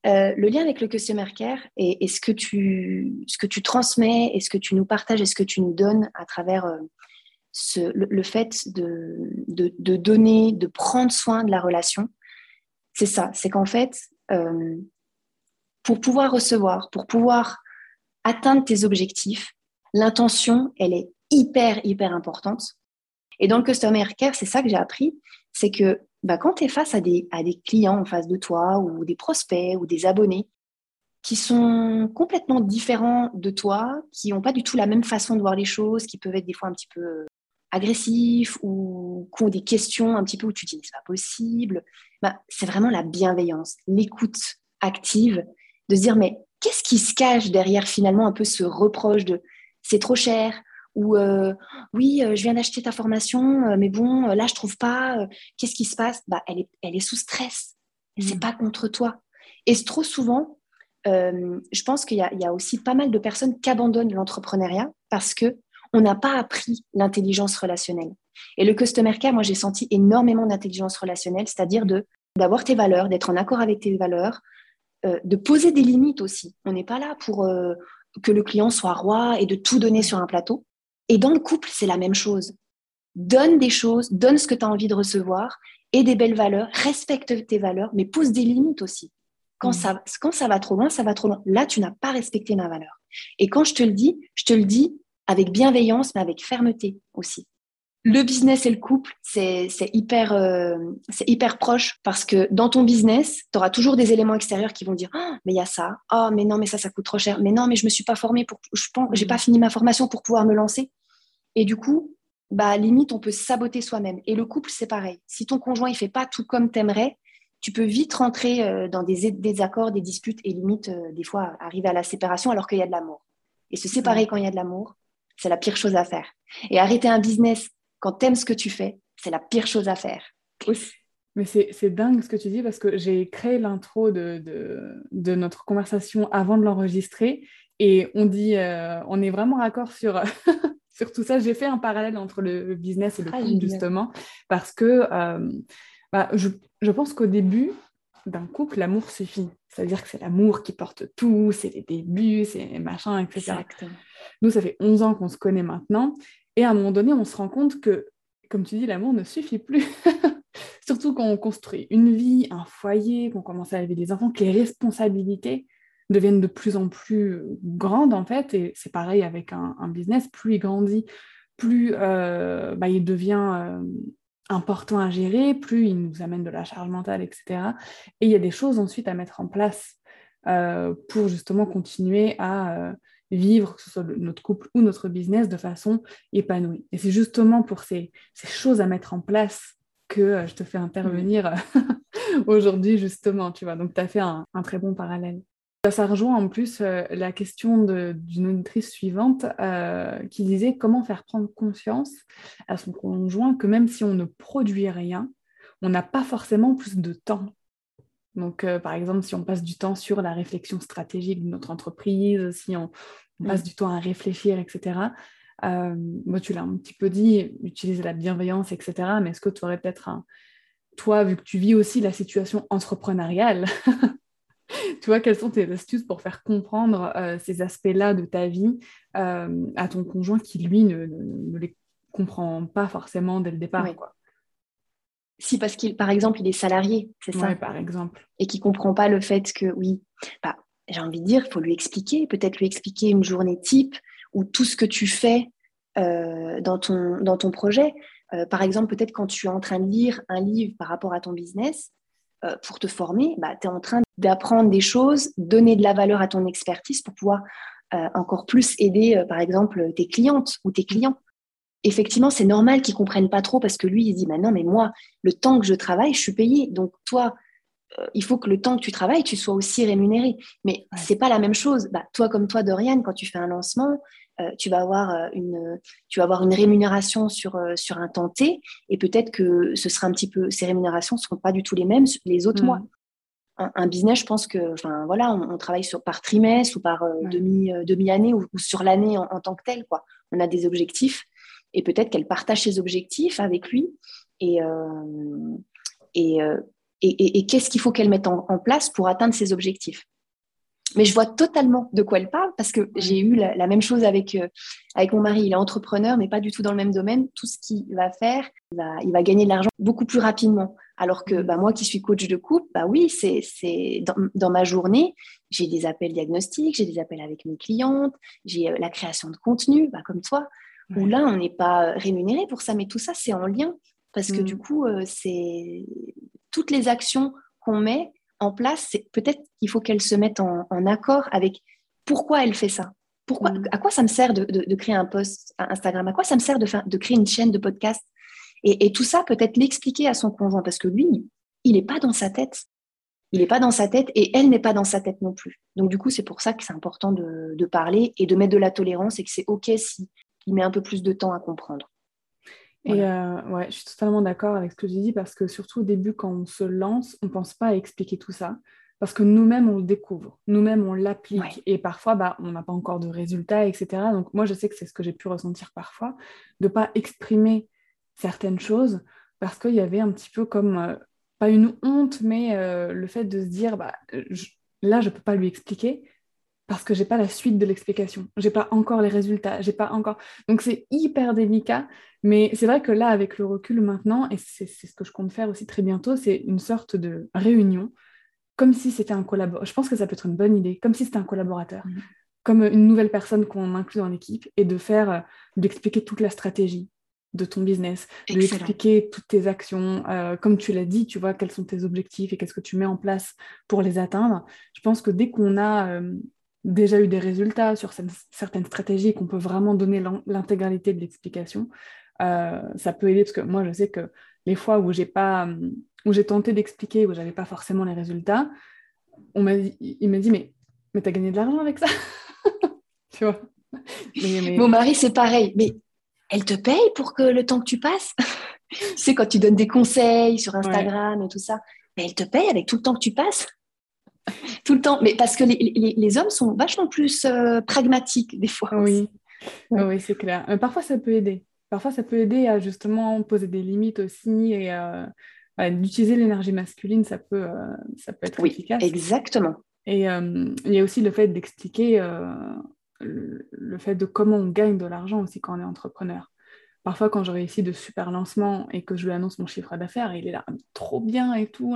Euh, le lien avec le customer care et, ce, que tu, ce que tu transmets et ce que tu nous partages et ce que tu nous donnes à travers euh, le, fait de, de, donner, de prendre soin de la relation, c'est ça. C'est qu'en fait, euh, pour pouvoir recevoir, pour pouvoir atteindre tes objectifs, l'intention, elle est hyper, hyper importante. Et dans le customer care, c'est ça que j'ai appris, c'est que bah, quand tu es face à des, à des clients en face de toi ou des prospects ou des abonnés qui sont complètement différents de toi, qui n'ont pas du tout la même façon de voir les choses, qui peuvent être des fois un petit peu agressifs ou qui ont des questions un petit peu où tu te dis c'est pas possible, bah, c'est vraiment la bienveillance, l'écoute active, de se dire mais qu'est-ce qui se cache derrière finalement un peu ce reproche de c'est trop cher, ou euh, oui, euh, je viens d'acheter ta formation, euh, mais bon, là, je trouve pas, qu'est-ce qui se passe? Bah, elle, est, elle est sous stress. C'est mmh. pas contre toi. Et trop souvent, je pense qu'il y, y, a aussi pas mal de personnes qui abandonnent l'entrepreneuriat parce que on n'a pas appris l'intelligence relationnelle. Et le customer care, moi, j'ai senti énormément d'intelligence relationnelle, c'est-à-dire de d'avoir tes valeurs, d'être en accord avec tes valeurs, de poser des limites aussi. On n'est pas là pour que le client soit roi et de tout donner sur un plateau. Et dans le couple, c'est la même chose. Donne des choses, donne ce que tu as envie de recevoir et des belles valeurs, respecte tes valeurs, mais pose des limites aussi. Quand, mm. ça, quand ça va trop loin, ça va trop loin. Là, tu n'as pas respecté ma valeur. Et quand je te le dis, je te le dis avec bienveillance, mais avec fermeté aussi. Le business et le couple, c'est hyper, euh, c'est hyper proche parce que dans ton business, tu auras toujours des éléments extérieurs qui vont dire ah, mais il y a ça, oh, mais non, mais ça, ça coûte trop cher, mais non, mais je me suis pas formée pour, je pense, j'ai pas fini ma formation pour pouvoir me lancer. Et du coup, bah, limite, on peut saboter soi-même. Et le couple, c'est pareil. Si ton conjoint, il fait pas tout comme t'aimerais, tu peux vite rentrer euh, dans des désaccords, des disputes et limite, euh, des fois, arriver à la séparation alors qu'il y a de l'amour. Et se séparer quand il y a de l'amour, c'est la pire chose à faire. Et arrêter un business quand tu aimes ce que tu fais, c'est la pire chose à faire.
Mais c'est dingue ce que tu dis parce que j'ai créé l'intro de, de, notre conversation avant de l'enregistrer et on dit, euh, on est vraiment raccord sur, sur tout ça. J'ai fait un parallèle entre le business et le ah, couple, justement, parce que euh, bah, je, je, pense qu'au début d'un couple, l'amour suffit. C'est-à-dire que c'est l'amour qui porte tout, c'est les débuts, c'est machin, etc. Exactement. Nous, ça fait 11 ans qu'on se connaît maintenant. Et à un moment donné, on se rend compte que, comme tu dis, l'amour ne suffit plus. Surtout quand on construit une vie, un foyer, qu'on commence à élever des enfants, que les responsabilités deviennent de plus en plus grandes en fait. Et c'est pareil avec un, business, plus il grandit, plus euh, bah, il devient euh, important à gérer, plus il nous amène de la charge mentale, etc. Et il y a des choses ensuite à mettre en place euh, pour justement continuer à vivre, que ce soit notre couple ou notre business, de façon épanouie. Et c'est justement pour ces, choses à mettre en place que je te fais intervenir aujourd'hui, justement, tu vois. Donc, tu as fait un très bon parallèle. Ça rejoint en plus euh, la question d'une auditrice suivante euh, qui disait comment faire prendre conscience à son conjoint que même si on ne produit rien, on n'a pas forcément plus de temps. Donc, euh, par exemple, si on passe du temps sur la réflexion stratégique de notre entreprise, si on, passe du temps à réfléchir, etc. moi, tu l'as un petit peu dit, utiliser la bienveillance, etc. Mais est-ce que tu aurais peut-être un... Toi, vu que tu vis aussi la situation entrepreneuriale, tu vois, quelles sont tes astuces pour faire comprendre euh, ces aspects-là de ta vie euh, à ton conjoint qui, lui, ne, les comprend pas forcément dès le départ quoi?
si parce qu'il, par exemple, il est salarié, c'est ça?
Oui, par exemple.
Et qu'il comprend pas le fait que, oui, bah, j'ai envie de dire, il faut lui expliquer, peut-être lui expliquer une journée type ou tout ce que tu fais euh, dans, ton, dans ton projet. Par exemple, peut-être quand tu es en train de lire un livre par rapport à ton business, euh, pour te former, bah, tu es en train d'apprendre des choses, donner de la valeur à ton expertise pour pouvoir encore plus aider, par exemple, tes clientes ou tes clients effectivement, c'est normal qu'ils comprennent pas trop parce que lui, il dit, bah non, mais moi, le temps que je travaille, je suis payé. Donc, toi, euh, il faut que le temps que tu travailles, tu sois aussi rémunéré. Mais ce c'est pas la même chose. Bah, toi, comme toi, Dorian, quand tu fais un lancement, euh, tu, vas avoir euh, une, tu vas avoir une rémunération sur, sur un temps T et peut-être que ce sera un petit peu, ces rémunérations ne seront pas du tout les mêmes les autres mm. mois. Un, business, je pense que, enfin voilà, on, travaille sur, par trimestre ou par demi, demi-année ou, sur l'année en, en, tant que tel. Quoi. On a des objectifs et peut-être qu'elle partage ses objectifs avec lui et, euh, euh, et, et, qu'est-ce qu'il faut qu'elle mette en, place pour atteindre ses objectifs. Mais je vois totalement de quoi elle parle parce que j'ai eu la, même chose avec, euh, avec mon mari. Il est entrepreneur, mais pas du tout dans le même domaine. Tout ce qu'il va faire, il va, il va, gagner de l'argent beaucoup plus rapidement. Alors que bah, moi qui suis coach de couple, bah oui, c'est dans, dans, ma journée, j'ai des appels diagnostiques, j'ai des appels avec mes clientes, j'ai la création de contenu, bah, comme toi où là, on n'est pas rémunéré pour ça, mais tout ça, c'est en lien. Parce que du mm. coup, euh, c'est toutes les actions qu'on met en place, c'est peut-être qu'il faut qu'elles se mettent en, accord avec pourquoi elle fait ça. Pourquoi, mm. À quoi ça me sert de, créer un post Instagram? À quoi ça me sert de, de créer une chaîne de podcast? Et, tout ça, peut-être l'expliquer à son conjoint, parce que lui, il n'est pas dans sa tête. Il n'est pas dans sa tête et elle n'est pas dans sa tête non plus. Donc du coup, c'est pour ça que c'est important de, de, parler et de mettre de la tolérance et que c'est OK si il met un peu plus de temps à comprendre.
Et euh, ouais, je suis totalement d'accord avec ce que tu dis parce que surtout au début, quand on se lance, on ne pense pas à expliquer tout ça parce que nous-mêmes, on le découvre, nous-mêmes, on l'applique et parfois, bah, on n'a pas encore de résultats, etc. Donc moi, je sais que c'est ce que j'ai pu ressentir parfois, de ne pas exprimer certaines choses parce qu'il y avait un petit peu comme, euh, pas une honte, mais euh, le fait de se dire, bah, là, je ne peux pas lui expliquer, parce que j'ai pas la suite de l'explication, j'ai pas encore les résultats, j'ai pas encore. Donc c'est hyper délicat, mais c'est vrai que là, avec le recul maintenant, et c'est ce que je compte faire aussi très bientôt, c'est une sorte de réunion, comme si c'était un collaborateur. Je pense que ça peut être une bonne idée, comme si c'était un collaborateur, mmh. comme une nouvelle personne qu'on inclut dans l'équipe, et de faire, euh, d'expliquer toute la stratégie de ton business, de expliquer toutes tes actions, euh, comme tu l'as dit, tu vois, quels sont tes objectifs et qu'est-ce que tu mets en place pour les atteindre. Je pense que dès qu'on a euh, déjà eu des résultats sur certaines stratégies qu'on peut vraiment donner l'intégralité de l'explication, euh, ça peut aider parce que moi je sais que les fois où j'ai pas où j'ai tenté d'expliquer où j'avais pas forcément les résultats, on m'a il m'a dit mais mais t'as gagné de l'argent avec ça, tu vois?
Mon mari c'est pareil, mais elle te paye pour que le temps que tu passes? tu sais quand tu donnes des conseils sur Instagram et tout ça, mais elle te paye avec tout le temps que tu passes? Tout le temps. Mais parce que les, hommes sont vachement plus euh, pragmatiques des fois.
Oui, oui c'est clair. Mais parfois, ça peut aider. Parfois, ça peut aider à justement poser des limites aussi et euh, d'utiliser l'énergie masculine, ça peut, euh, ça peut être
oui,
efficace.
Exactement.
Et il y a aussi le fait d'expliquer le fait de comment on gagne de l'argent aussi quand on est entrepreneur parfois quand je réussis de super lancements et que je lui annonce mon chiffre d'affaires, il est là trop bien et tout,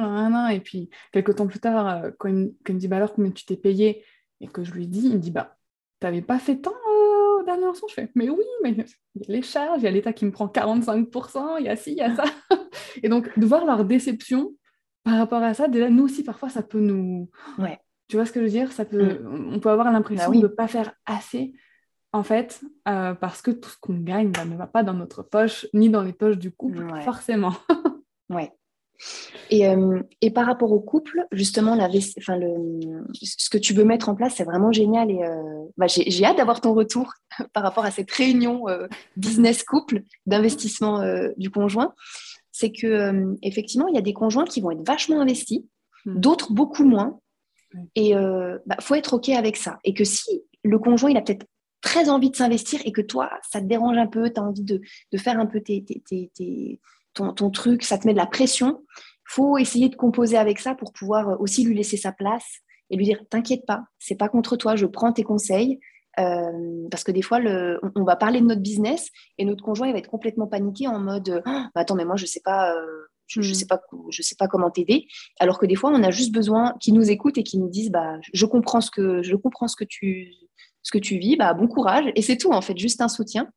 et puis quelques temps plus tard, euh, quand il, me, dit bah alors combien tu t'es payé? Et que je lui dis, il me dit bah t'avais pas fait tant euh, au dernier lancement? Je fais mais oui, mais il y a les charges, il y a l'État qui me prend 45%, il y a ci, il y a ça. et donc de voir leur déception par rapport à ça, déjà nous aussi parfois ça peut nous...
Ouais.
Tu vois ce que je veux dire? Ça peut, mm. On peut avoir l'impression bah de ne pas faire assez en fait, euh, parce que tout ce qu'on gagne bah, ne va pas dans notre poche, ni dans les poches du couple, forcément.
ouais. Et, euh, et, par rapport au couple, justement, la, enfin, le, ce que tu veux mettre en place, c'est vraiment génial. Et euh, bah, j'ai hâte d'avoir ton retour par rapport à cette réunion business couple d'investissement du conjoint. C'est que effectivement, il y a des conjoints qui vont être vachement investis, hmm. d'autres beaucoup moins. Et il bah, faut être OK avec ça. Et que si le conjoint, il a peut-être très envie de s'investir et que toi, ça te dérange un peu, tu as envie de, faire un peu ton, truc, ça te met de la pression, faut essayer de composer avec ça pour pouvoir euh, aussi lui laisser sa place et lui dire T'inquiète pas, c'est pas contre toi, je prends tes conseils. Euh, parce que des fois, on, va parler de notre business et notre conjoint il va être complètement paniqué en mode oh, Attends, mais moi je sais pas, euh, je ne sais, pas, je sais pas comment t'aider. Alors que des fois, on a juste besoin qu'ils nous écoutent et qu'ils nous disent bah, je comprends ce que, je comprends ce que, tu, ce que tu vis, bah, bon courage. Et c'est tout, en fait, juste un soutien.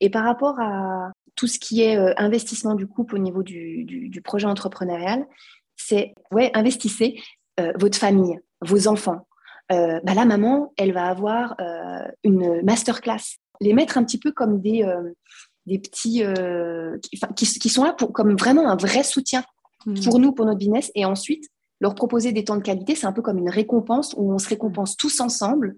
Et par rapport à tout ce qui est euh, investissement du couple au niveau du, du, projet entrepreneurial, c'est ouais, investissez euh, votre famille, vos enfants. Euh, bah, la maman, elle va avoir une masterclass. Les mettre un petit peu comme des, des petits qui, qui, sont là pour, comme vraiment un vrai soutien mmh. pour nous, pour notre business. Et ensuite, leur proposer des temps de qualité, c'est un peu comme une récompense où on se récompense tous ensemble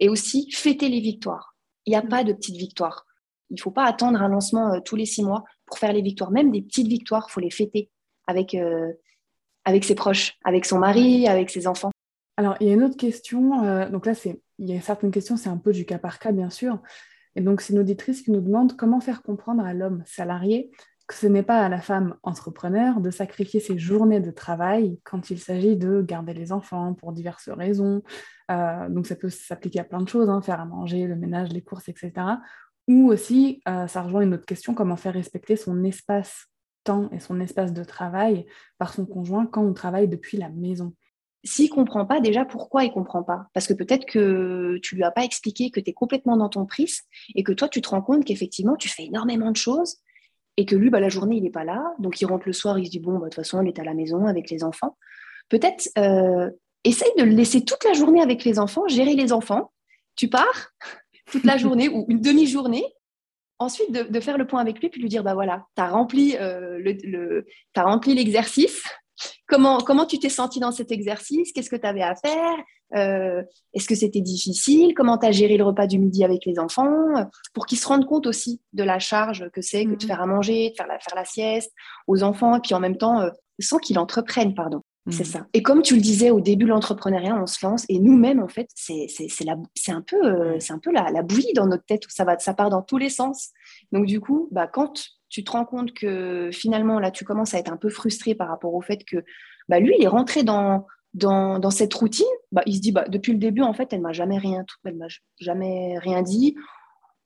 et aussi fêter les victoires. Il n'y a mmh. pas de petites victoires. Il ne faut pas attendre un lancement euh, tous les six mois pour faire les victoires. Même des petites victoires, il faut les fêter avec, euh, avec ses proches, avec son mari, avec ses enfants.
Alors, il y a une autre question. Euh, donc là, il y a certaines questions, c'est un peu du cas par cas, bien sûr. Et donc, c'est une auditrice qui nous demande comment faire comprendre à l'homme salarié que ce n'est pas à la femme entrepreneur de sacrifier ses journées de travail quand il s'agit de garder les enfants pour diverses raisons. donc, ça peut s'appliquer à plein de choses, hein, faire à manger, le ménage, les courses, etc. Ou aussi, euh, ça rejoint une autre question, comment faire respecter son espace-temps et son espace de travail par son conjoint quand on travaille depuis la maison?
S'il comprend pas, déjà, pourquoi il comprend pas? Parce que peut-être que tu lui as pas expliqué que tu es complètement dans ton prise et que toi, tu te rends compte qu'effectivement, tu fais énormément de choses et que lui, bah, la journée, il n'est pas là. Donc, il rentre le soir, il se dit, bon, bah, de toute façon, il est à la maison avec les enfants. Peut-être, euh, essaye de le laisser toute la journée avec les enfants, gérer les enfants. Tu pars, toute la journée ou une demi-journée. Ensuite, de, faire le point avec lui, puis lui dire, bah voilà, tu as rempli euh, rempli l'exercice. Comment, comment tu t'es senti dans cet exercice? Qu'est-ce que tu avais à faire? Euh, Est-ce que c'était difficile? Comment tu as géré le repas du midi avec les enfants? Pour qu'ils se rendent compte aussi de la charge que c'est que de mhm. faire à manger, de faire la, faire la sieste aux enfants, et puis en même temps, euh, sans qu'ils entreprennent, pardon. C'est mmh. ça. Et comme tu le disais au début l'entrepreneuriat, on se lance et nous-mêmes, en fait, c'est un peu, euh, c'est un peu la, bouillie dans notre tête où ça, va, ça part dans tous les sens. Donc, du coup, bah, quand tu te rends compte que finalement, là, tu commences à être un peu frustré par rapport au fait que bah, lui, il est rentré dans, dans, cette routine, bah, il se dit, bah, depuis le début, en fait, elle m'a jamais rien, elle m'a jamais rien dit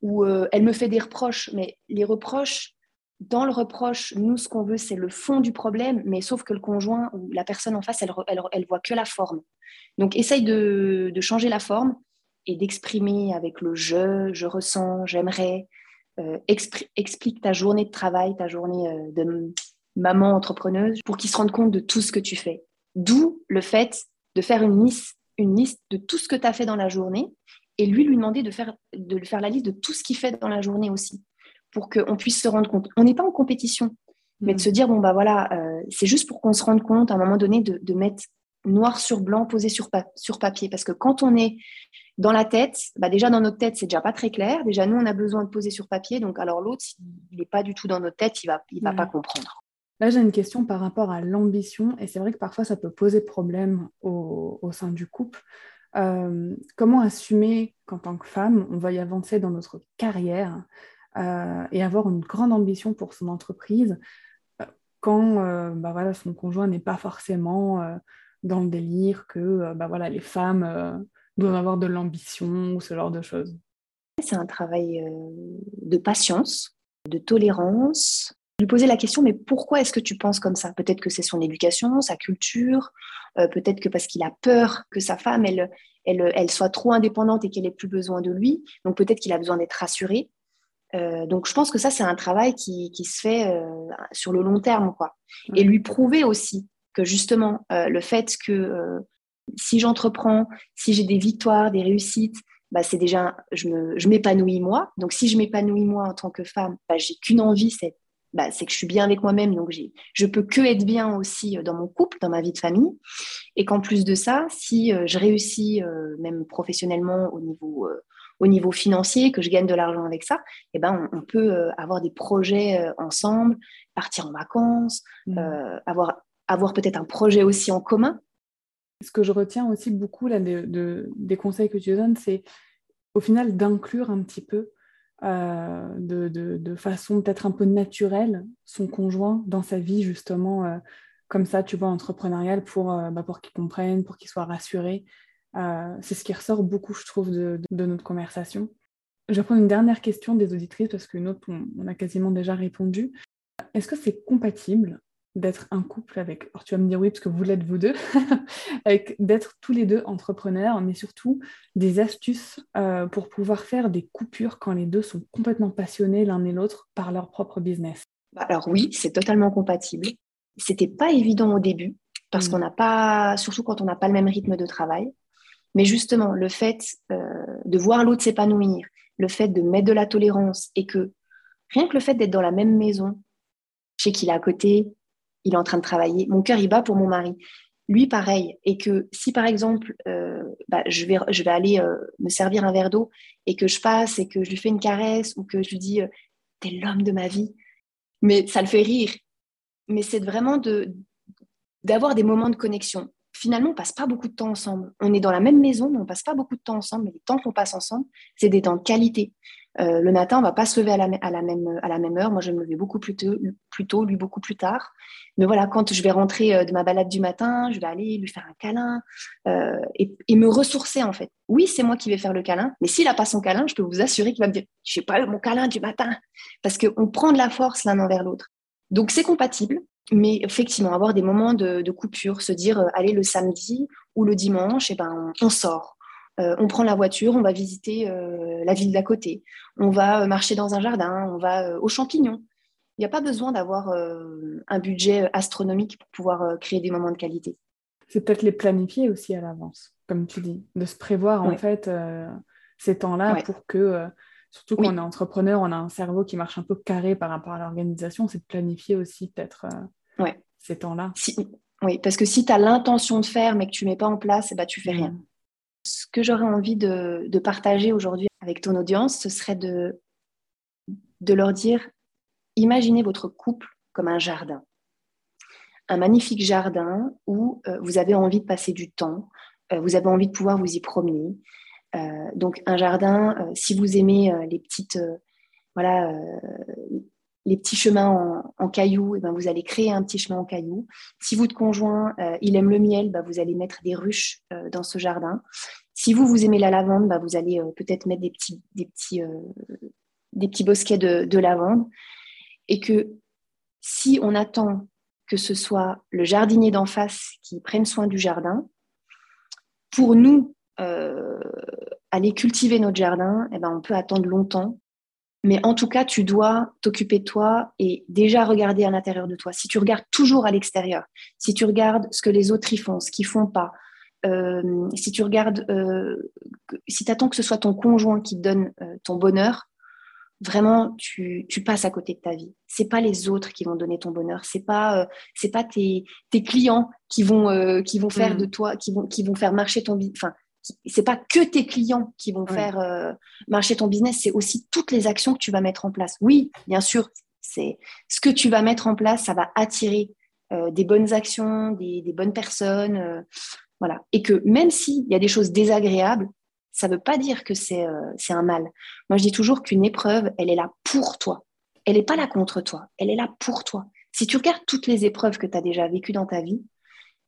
ou euh, elle me fait des reproches, mais les reproches, dans le reproche, nous, ce qu'on veut, c'est le fond du problème, mais sauf que le conjoint ou la personne en face, elle, elle, voit que la forme. Donc, essaye de, changer la forme et d'exprimer avec le je, je ressens, j'aimerais. Euh, explique ta journée de travail, ta journée euh, de maman entrepreneuse, pour qu'ils se rendent compte de tout ce que tu fais. D'où le fait de faire une liste, une liste de tout ce que tu as fait dans la journée et lui lui demander de faire, de faire la liste de tout ce qu'il fait dans la journée aussi pour qu'on puisse se rendre compte. On n'est pas en compétition, mais de mm. se dire, bon, bah voilà, euh, c'est juste pour qu'on se rende compte à un moment donné de, mettre noir sur blanc posé sur, sur, papier. Parce que quand on est dans la tête, bah déjà dans notre tête, c'est déjà pas très clair. Déjà, nous, on a besoin de poser sur papier. Donc, alors l'autre, il n'est pas du tout dans notre tête, il va, il va pas comprendre.
Là, j'ai une question par rapport à l'ambition. Et c'est vrai que parfois, ça peut poser problème au, sein du couple. Euh, comment assumer qu'en tant que femme, on va y avancer dans notre carrière euh, et avoir une grande ambition pour son entreprise euh, quand bah voilà, son conjoint n'est pas forcément dans le délire que bah voilà, les femmes doivent avoir de l'ambition ou ce genre de choses.
C'est un travail de patience, de tolérance, lui poser la question, mais pourquoi est-ce que tu penses comme ça? Peut-être que c'est son éducation, sa culture, peut-être que parce qu'il a peur que sa femme, elle, elle, elle soit trop indépendante et qu'elle ait plus besoin de lui. Donc peut-être qu'il a besoin d'être rassuré. Euh, donc je pense que ça, c'est un travail qui, qui se fait euh, sur le long terme. Quoi. Et lui prouver aussi que justement, euh, le fait que si j'entreprends, si j'ai des victoires, des réussites, bah, c'est déjà, je m'épanouis moi. Donc si je m'épanouis moi en tant que femme, bah, j'ai qu'une envie, c'est bah, que je suis bien avec moi-même. Donc je peux que être bien aussi dans mon couple, dans ma vie de famille. Et qu'en plus de ça, si je réussis même professionnellement au niveau au niveau financier, que je gagne de l'argent avec ça, eh ben, on, peut euh, avoir des projets euh, ensemble, partir en vacances, mmh. euh, avoir, avoir peut-être un projet aussi en commun.
Ce que je retiens aussi beaucoup là, des conseils que tu donnes, c'est au final d'inclure un petit peu de, façon peut-être un peu naturelle son conjoint dans sa vie justement comme ça, tu vois, entrepreneuriale pour, bah, pour qu'il comprenne, pour qu'il soit rassuré. Euh, c'est ce qui ressort beaucoup, je trouve, de, notre conversation. Je vais prendre une dernière question des auditrices parce qu'une autre, on, a quasiment déjà répondu. Est-ce que c'est compatible d'être un couple avec, alors tu vas me dire oui parce que vous l'êtes vous deux, avec d'être tous les deux entrepreneurs, mais surtout des astuces euh, pour pouvoir faire des coupures quand les deux sont complètement passionnés l'un et l'autre par leur propre business.
Bah, alors oui, c'est totalement compatible. C'était pas évident au début parce mm. qu'on n'a pas, surtout quand on n'a pas le même rythme de travail. Mais justement, le fait euh, de voir l'autre s'épanouir, le fait de mettre de la tolérance et que rien que le fait d'être dans la même maison, je sais qu'il est à côté, il est en train de travailler, mon cœur il bat pour mon mari. Lui, pareil. Et que si par exemple, euh, bah, je, vais, je vais aller euh, me servir un verre d'eau et que je passe et que je lui fais une caresse ou que je lui dis T'es l'homme de ma vie, mais ça le fait rire. Mais c'est vraiment de, d'avoir des moments de connexion. Finalement, on passe pas beaucoup de temps ensemble. On est dans la même maison, mais on passe pas beaucoup de temps ensemble. Mais les temps qu'on passe ensemble, c'est des temps de qualité. Euh, le matin, on va pas se lever à la, même, heure. Moi, je vais me lever beaucoup plus tôt, lui beaucoup plus tard. Mais voilà, quand je vais rentrer euh, de ma balade du matin, je vais aller lui faire un câlin euh, et, me ressourcer en fait. Oui, c'est moi qui vais faire le câlin, mais s'il n'a pas son câlin, je peux vous assurer qu'il va me dire Je n'ai pas mon câlin du matin. Parce qu'on prend de la force l'un envers l'autre. Donc, c'est compatible. Mais effectivement, avoir des moments de, coupure, se dire, allez, le samedi ou le dimanche, eh ben, on, sort. Euh, on prend la voiture, on va visiter euh, la ville d'à côté. On va marcher dans un jardin, on va aux champignons. Il n'y a pas besoin d'avoir un budget astronomique pour pouvoir créer des moments de qualité.
C'est peut-être les planifier aussi à l'avance, comme tu dis, de se prévoir en fait ces temps-là pour que Surtout quand on est entrepreneur, on a un cerveau qui marche un peu carré par rapport à l'organisation, c'est de planifier aussi peut-être euh, ces temps-là.
oui, parce que si tu as l'intention de faire mais que tu ne mets pas en place, eh ben, tu fais rien. Ce que j'aurais envie de, partager aujourd'hui avec ton audience, ce serait de, leur dire, imaginez votre couple comme un jardin. Un magnifique jardin où euh, vous avez envie de passer du temps, euh, vous avez envie de pouvoir vous y promener, euh, donc un jardin, si vous aimez les petites, voilà, les petits chemins en, cailloux, et eh ben vous allez créer un petit chemin en cailloux. Si votre conjoint il aime le miel, bah, vous allez mettre des ruches dans ce jardin. Si vous vous aimez la lavande, bah, vous allez peut-être mettre des petits, des petits, des petits bosquets de, de, lavande. Et que si on attend que ce soit le jardinier d'en face qui prenne soin du jardin, pour nous, euh, aller cultiver notre jardin, eh ben, on peut attendre longtemps. Mais en tout cas, tu dois t'occuper de toi et déjà regarder à l'intérieur de toi. Si tu regardes toujours à l'extérieur, si tu regardes ce que les autres y font, ce qu'ils font pas, euh, si tu regardes, euh, si tu attends que ce soit ton conjoint qui te donne ton bonheur, vraiment tu, passes à côté de ta vie. C'est pas les autres qui vont donner ton bonheur, c'est pas c'est pas tes, clients qui vont qui vont faire mmh. de toi, qui vont qui vont faire marcher ton enfin c'est pas que tes clients qui vont faire euh, marcher ton business, c'est aussi toutes les actions que tu vas mettre en place. Oui, bien sûr, c'est ce que tu vas mettre en place, ça va attirer euh, des bonnes actions, des, bonnes personnes, euh, voilà. Et que même s'il y a des choses désagréables, ça ne veut pas dire que c'est un mal. Moi, je dis toujours qu'une épreuve, elle est là pour toi. Elle n'est pas là contre toi. Elle est là pour toi. Si tu regardes toutes les épreuves que tu as déjà vécues dans ta vie,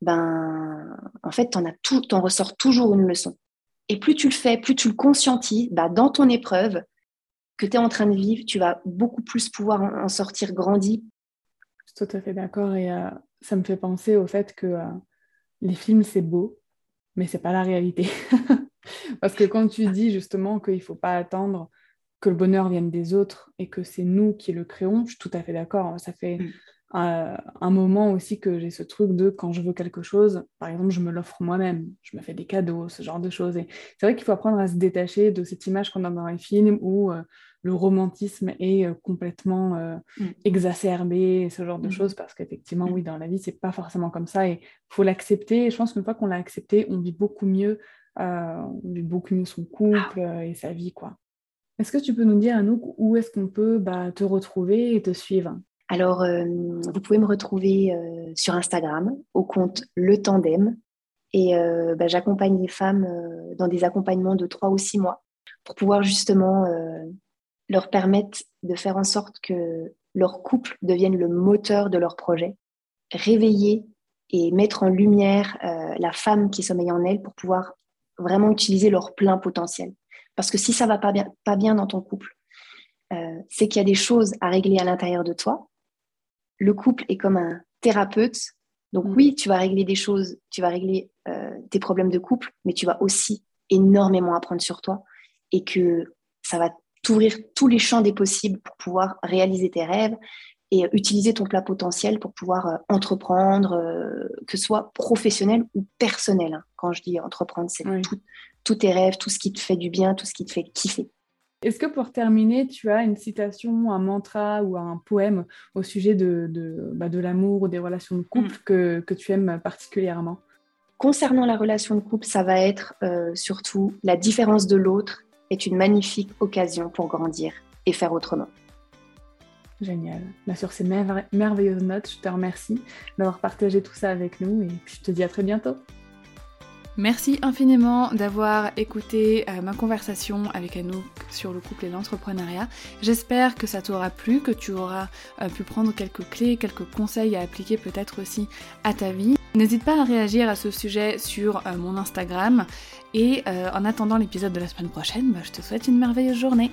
ben, en fait, tu en, tout, en ressors toujours une leçon. Et plus tu le fais, plus tu le conscientises, ben, dans ton épreuve que tu es en train de vivre, tu vas beaucoup plus pouvoir en, sortir grandi.
Je suis tout à fait d'accord et euh, ça me fait penser au fait que euh, les films, c'est beau, mais c'est pas la réalité. Parce que quand tu dis justement qu'il ne faut pas attendre que le bonheur vienne des autres et que c'est nous qui le créons, je suis tout à fait d'accord. Ça fait mm un moment aussi que j'ai ce truc de quand je veux quelque chose, par exemple, je me l'offre moi-même, je me fais des cadeaux, ce genre de choses. Et c'est vrai qu'il faut apprendre à se détacher de cette image qu'on a dans les films où euh, le romantisme est euh, complètement euh, mm. exacerbé, ce genre de mm. choses, parce qu'effectivement, mm. oui, dans la vie, c'est pas forcément comme ça et il faut l'accepter. Et je pense qu'une fois qu'on l'a accepté, on vit beaucoup mieux, on vit beaucoup mieux son couple et sa vie, quoi. Est-ce que tu peux nous dire, Anouk, où est-ce qu'on peut bah, te retrouver et te suivre?
Alors, euh, vous pouvez me retrouver euh, sur Instagram au compte Le Tandem. Et euh, bah, j'accompagne les femmes dans des accompagnements de trois ou six mois pour pouvoir justement leur permettre de faire en sorte que leur couple devienne le moteur de leur projet, réveiller et mettre en lumière la femme qui sommeille en elle pour pouvoir vraiment utiliser leur plein potentiel. Parce que si ça va pas bien, pas bien dans ton couple, c'est qu'il y a des choses à régler à l'intérieur de toi le couple est comme un thérapeute. Donc
Mm.
oui, tu vas régler des choses, tu vas régler euh, tes problèmes de couple, mais tu vas aussi énormément apprendre sur toi et que ça va t'ouvrir tous les champs des possibles pour pouvoir réaliser tes rêves et utiliser ton plat potentiel pour pouvoir euh, entreprendre, euh, que ce soit professionnel ou personnel. hein. Quand je dis entreprendre, c'est
Oui.
tous tes rêves, tout ce qui te fait du bien, tout ce qui te fait kiffer.
Est-ce que pour terminer, tu as une citation, un mantra ou un poème au sujet de, de, bah, de l'amour ou des relations de couple que, que tu aimes particulièrement?
Concernant la relation de couple, ça va être euh, surtout la différence de l'autre est une magnifique occasion pour grandir et faire autrement.
Génial. Bah, sur ces merve- merveilleuses notes, je te remercie d'avoir partagé tout ça avec nous et je te dis à très bientôt. Merci infiniment d'avoir écouté euh, ma conversation avec Anouk sur le couple et l'entrepreneuriat. J'espère que ça t'aura plu, que tu auras euh, pu prendre quelques clés, quelques conseils à appliquer peut-être aussi à ta vie. N'hésite pas à réagir à ce sujet sur euh, mon Instagram. Et en attendant l'épisode de la semaine prochaine, bah, je te souhaite une merveilleuse journée.